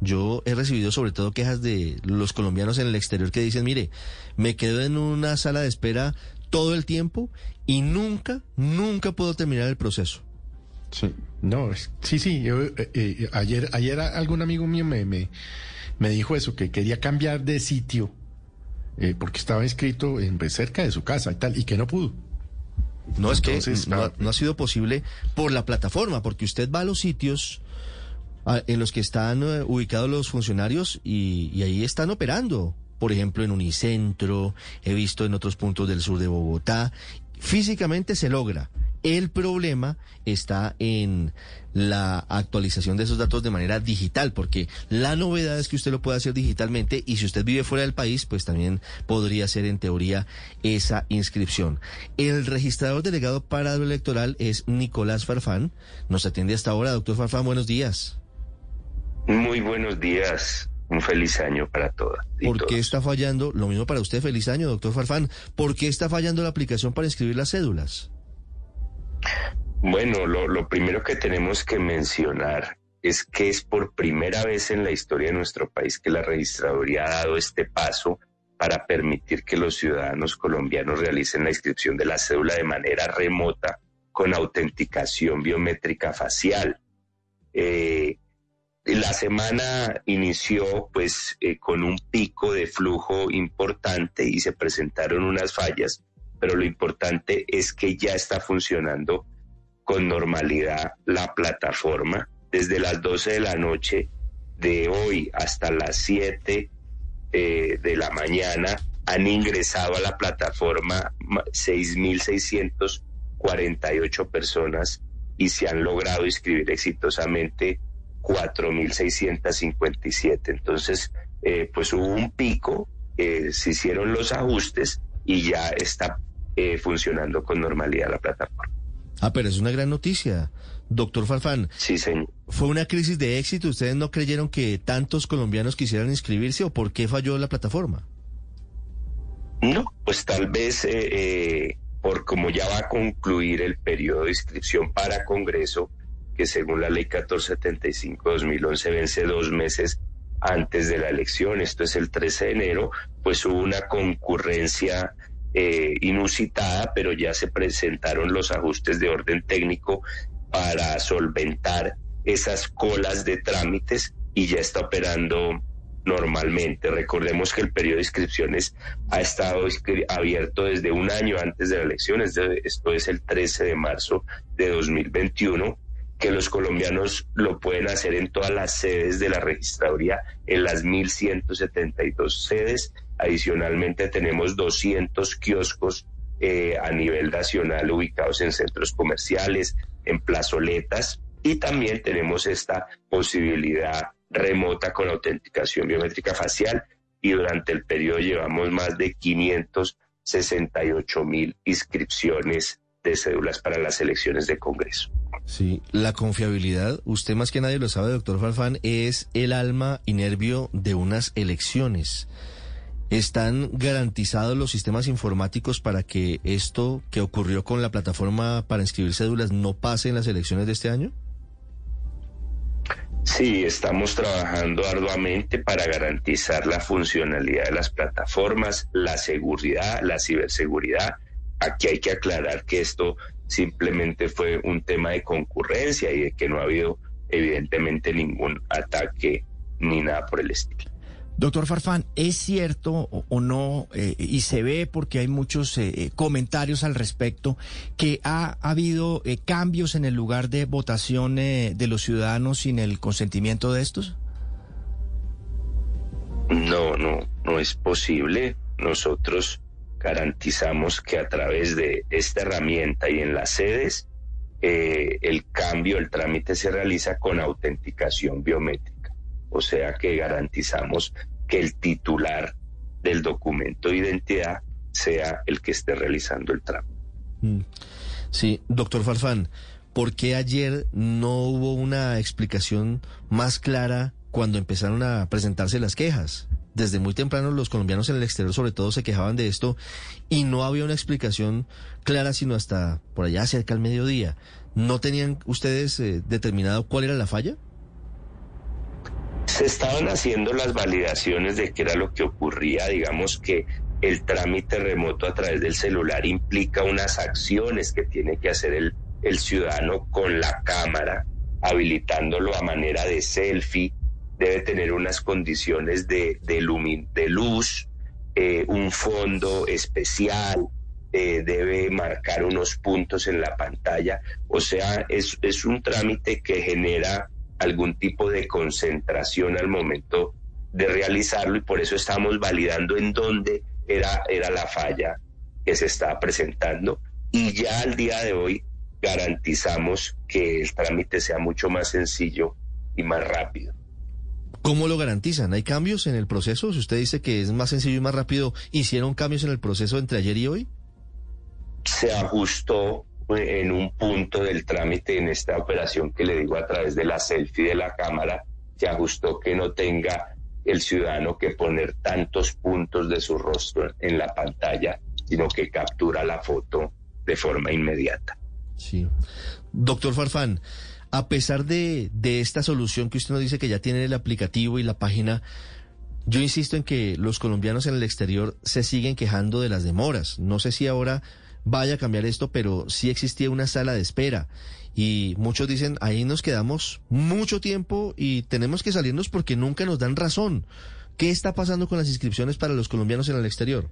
Yo he recibido sobre todo quejas de los colombianos en el exterior que dicen, mire, me quedo en una sala de espera todo el tiempo y nunca, nunca puedo terminar el proceso. Sí, no, sí, sí. Yo, eh, eh, ayer, ayer algún amigo mío me, me, me, dijo eso, que quería cambiar de sitio eh, porque estaba inscrito en, pues, cerca de su casa y tal, y que no pudo. No es que no, no, ha sido posible por la plataforma, porque usted va a los sitios en los que están ubicados los funcionarios y, y ahí están operando. Por ejemplo, en Unicentro, he visto en otros puntos del sur de Bogotá. Físicamente se logra el problema está en la actualización de esos datos de manera digital, porque la novedad es que usted lo puede hacer digitalmente y si usted vive fuera del país, pues también podría ser en teoría esa inscripción. El registrador delegado para lo electoral es Nicolás Farfán. Nos atiende hasta ahora. Doctor Farfán, buenos días. Muy buenos días. Un feliz año para todas. ¿Por qué está fallando? Lo mismo para usted, feliz año, doctor Farfán. ¿Por qué está fallando la aplicación para inscribir las cédulas? Bueno, lo, primero que tenemos que mencionar es que es por primera vez en la historia de nuestro país que la registraduría ha dado este paso para permitir que los ciudadanos colombianos realicen la inscripción de la cédula de manera remota con autenticación biométrica facial. Eh, la semana inició pues eh, con un pico de flujo importante y se presentaron unas fallas pero lo importante es que ya está funcionando con normalidad la plataforma. Desde las 12 de la noche de hoy hasta las 7 eh, de la mañana han ingresado a la plataforma 6.648 personas y se han logrado inscribir exitosamente 4.657. Entonces, eh, pues hubo un pico, eh, se hicieron los ajustes y ya está eh, funcionando con normalidad la plataforma. Ah, pero es una gran noticia. Doctor Farfán. Sí, señor. ¿Fue una crisis de éxito? ¿Ustedes no creyeron que tantos colombianos quisieran inscribirse o por qué falló la plataforma? No, pues tal vez eh, eh, por como ya va a concluir el periodo de inscripción para Congreso, que según la ley 1475-2011 vence dos meses antes de la elección, esto es el 13 de enero, pues hubo una concurrencia eh, inusitada, pero ya se presentaron los ajustes de orden técnico para solventar esas colas de trámites y ya está operando normalmente. Recordemos que el periodo de inscripciones ha estado abierto desde un año antes de la elección, esto es el 13 de marzo de 2021 que los colombianos lo pueden hacer en todas las sedes de la registraduría, en las 1.172 sedes Adicionalmente tenemos 200 kioscos eh, a nivel nacional ubicados en centros comerciales, en plazoletas y también tenemos esta posibilidad remota con autenticación biométrica facial y durante el periodo llevamos más de 568 mil inscripciones de cédulas para las elecciones de Congreso. Sí, la confiabilidad, usted más que nadie lo sabe, doctor Farfán, es el alma y nervio de unas elecciones. ¿Están garantizados los sistemas informáticos para que esto que ocurrió con la plataforma para inscribir cédulas no pase en las elecciones de este año? Sí, estamos trabajando arduamente para garantizar la funcionalidad de las plataformas, la seguridad, la ciberseguridad. Aquí hay que aclarar que esto simplemente fue un tema de concurrencia y de que no ha habido evidentemente ningún ataque ni nada por el estilo. Doctor Farfán, ¿es cierto o, no, eh, y se ve porque hay muchos eh, eh, comentarios al respecto, que ha, habido cambios en el lugar de votación de los ciudadanos sin el consentimiento de estos? No, no, no es posible. Nosotros garantizamos que a través de esta herramienta y en las sedes, el cambio, el trámite se realiza con autenticación biométrica o sea que garantizamos que el titular del documento de identidad sea el que esté realizando el trámite. Mm. Sí, doctor Farfán, ¿por qué ayer no hubo una explicación más clara cuando empezaron a presentarse las quejas? Desde muy temprano los colombianos en el exterior sobre todo se quejaban de esto y no había una explicación clara sino hasta por allá cerca al mediodía. ¿No tenían ustedes eh, determinado cuál era la falla? Se estaban haciendo las validaciones de qué era lo que ocurría, digamos que el trámite remoto a través del celular implica unas acciones que tiene que hacer el, el ciudadano con la cámara, habilitándolo a manera de selfie, debe tener unas condiciones de, de, de luz, eh, un fondo especial, eh, debe marcar unos puntos en la pantalla, o sea, es, es un trámite que genera algún tipo de concentración al momento de realizarlo y por eso estamos validando en dónde era, era la falla que se está presentando y ya al día de hoy garantizamos que el trámite sea mucho más sencillo y más rápido. ¿Cómo lo garantizan? ¿Hay cambios en el proceso? Si usted dice que es más sencillo y más rápido, ¿hicieron cambios en el proceso entre ayer y hoy? Se ajustó eh, en un punto del trámite en esta operación que le digo a través de la selfie de la cámara, se ajustó que no tenga el ciudadano que poner tantos puntos de su rostro en la pantalla, sino que captura la foto de forma inmediata. Sí. Doctor Farfán, a pesar de, de esta solución que usted nos dice que ya tiene el aplicativo y la página, yo insisto en que los colombianos en el exterior se siguen quejando de las demoras. No sé si ahora vaya a cambiar esto, pero sí existía una sala de espera. Y muchos dicen, ahí nos quedamos mucho tiempo y tenemos que salirnos porque nunca nos dan razón. ¿Qué está pasando con las inscripciones para los colombianos en el exterior?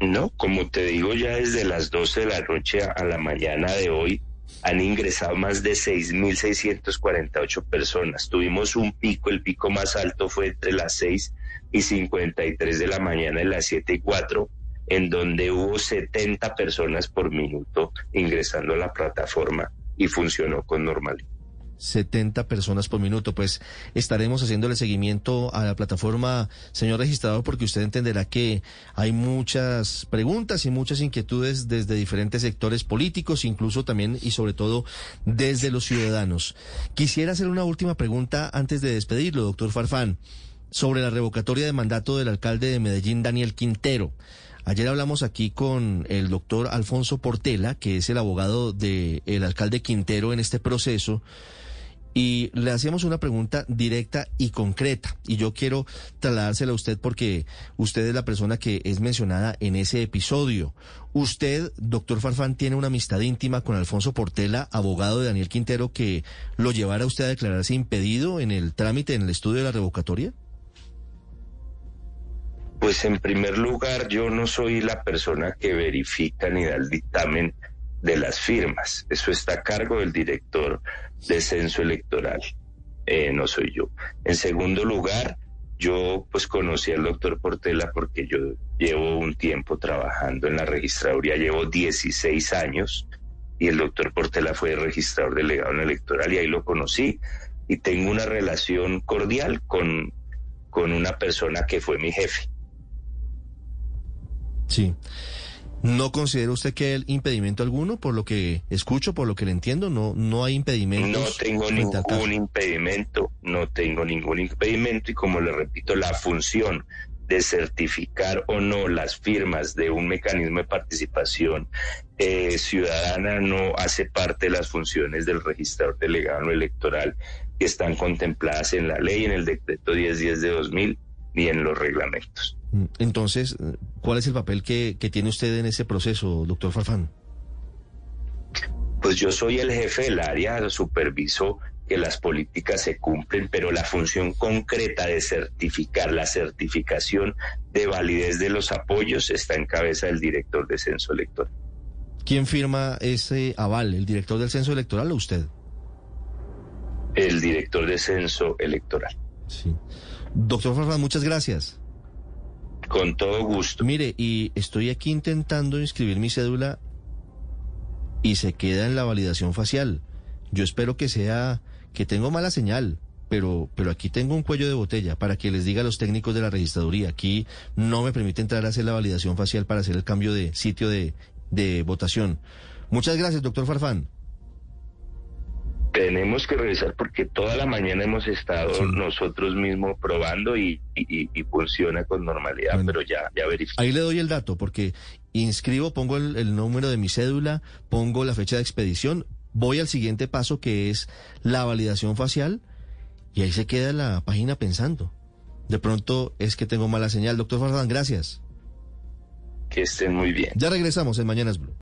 No, como te digo, ya desde las 12 de la noche a la mañana de hoy han ingresado más de 6.648 personas. Tuvimos un pico, el pico más alto fue entre las 6 y 53 de la mañana y las 7 y 4, en donde hubo 70 personas por minuto ingresando a la plataforma y funcionó con normalidad. 70 personas por minuto. Pues estaremos haciéndole seguimiento a la plataforma, señor registrador, porque usted entenderá que hay muchas preguntas y muchas inquietudes desde diferentes sectores políticos, incluso también y sobre todo desde los ciudadanos. Quisiera hacer una última pregunta antes de despedirlo, doctor Farfán, sobre la revocatoria de mandato del alcalde de Medellín, Daniel Quintero. Ayer hablamos aquí con el doctor Alfonso Portela, que es el abogado del alcalde Quintero en este proceso y le hacíamos una pregunta directa y concreta. Y yo quiero trasladársela a usted porque usted es la persona que es mencionada en ese episodio. Usted, doctor Farfán, tiene una amistad íntima con Alfonso Portela, abogado de Daniel Quintero, que lo llevara usted a declararse impedido en el trámite, en el estudio de la revocatoria. Pues en primer lugar, yo no soy la persona que verifica ni da el dictamen de las firmas. Eso está a cargo del director de censo electoral. Eh, no soy yo. En segundo lugar, yo pues conocí al doctor Portela porque yo llevo un tiempo trabajando en la registraduría, llevo 16 años y el doctor Portela fue registrador delegado en electoral y ahí lo conocí y tengo una relación cordial con, con una persona que fue mi jefe. Sí. ¿No considera usted que hay impedimento alguno? Por lo que escucho, por lo que le entiendo, no, no hay impedimento. No tengo ningún impedimento, no tengo ningún impedimento y como le repito, la función de certificar o no las firmas de un mecanismo de participación eh, ciudadana no hace parte de las funciones del registrador delegado electoral que están contempladas en la ley, en el decreto 1010 de 2000 ni en los reglamentos. Mm, entonces, ¿cuál es el papel que, tiene usted en ese proceso, doctor Farfán? Pues yo soy el jefe del área, superviso que las políticas se cumplen, pero la función concreta de certificar, la certificación de validez de los apoyos está en cabeza del director de censo electoral. ¿Quién firma ese aval, el director del censo electoral o usted? El director de censo electoral. Sí. Doctor Farfán, muchas gracias. Con todo gusto. Mire, y estoy aquí intentando inscribir mi cédula y se queda en la validación facial. Yo espero que sea, que tengo mala señal, pero, pero aquí tengo un cuello de botella para que les diga a los técnicos de la registraduría. Aquí no me permite entrar a hacer la validación facial para hacer el cambio de sitio de, de votación. Muchas gracias, doctor Farfán tenemos que revisar porque toda la mañana hemos estado nosotros mismos probando y, funciona con normalidad, pero ya, ya verificamos. Ahí le doy el dato porque inscribo, pongo el, número de mi cédula, pongo la fecha de expedición, voy al siguiente paso que es la validación facial Y ahí se queda la página pensando. De pronto es que tengo mala señal. Doctor Farzán, gracias. Que estén muy bien. Ya regresamos en Mañanas Blue.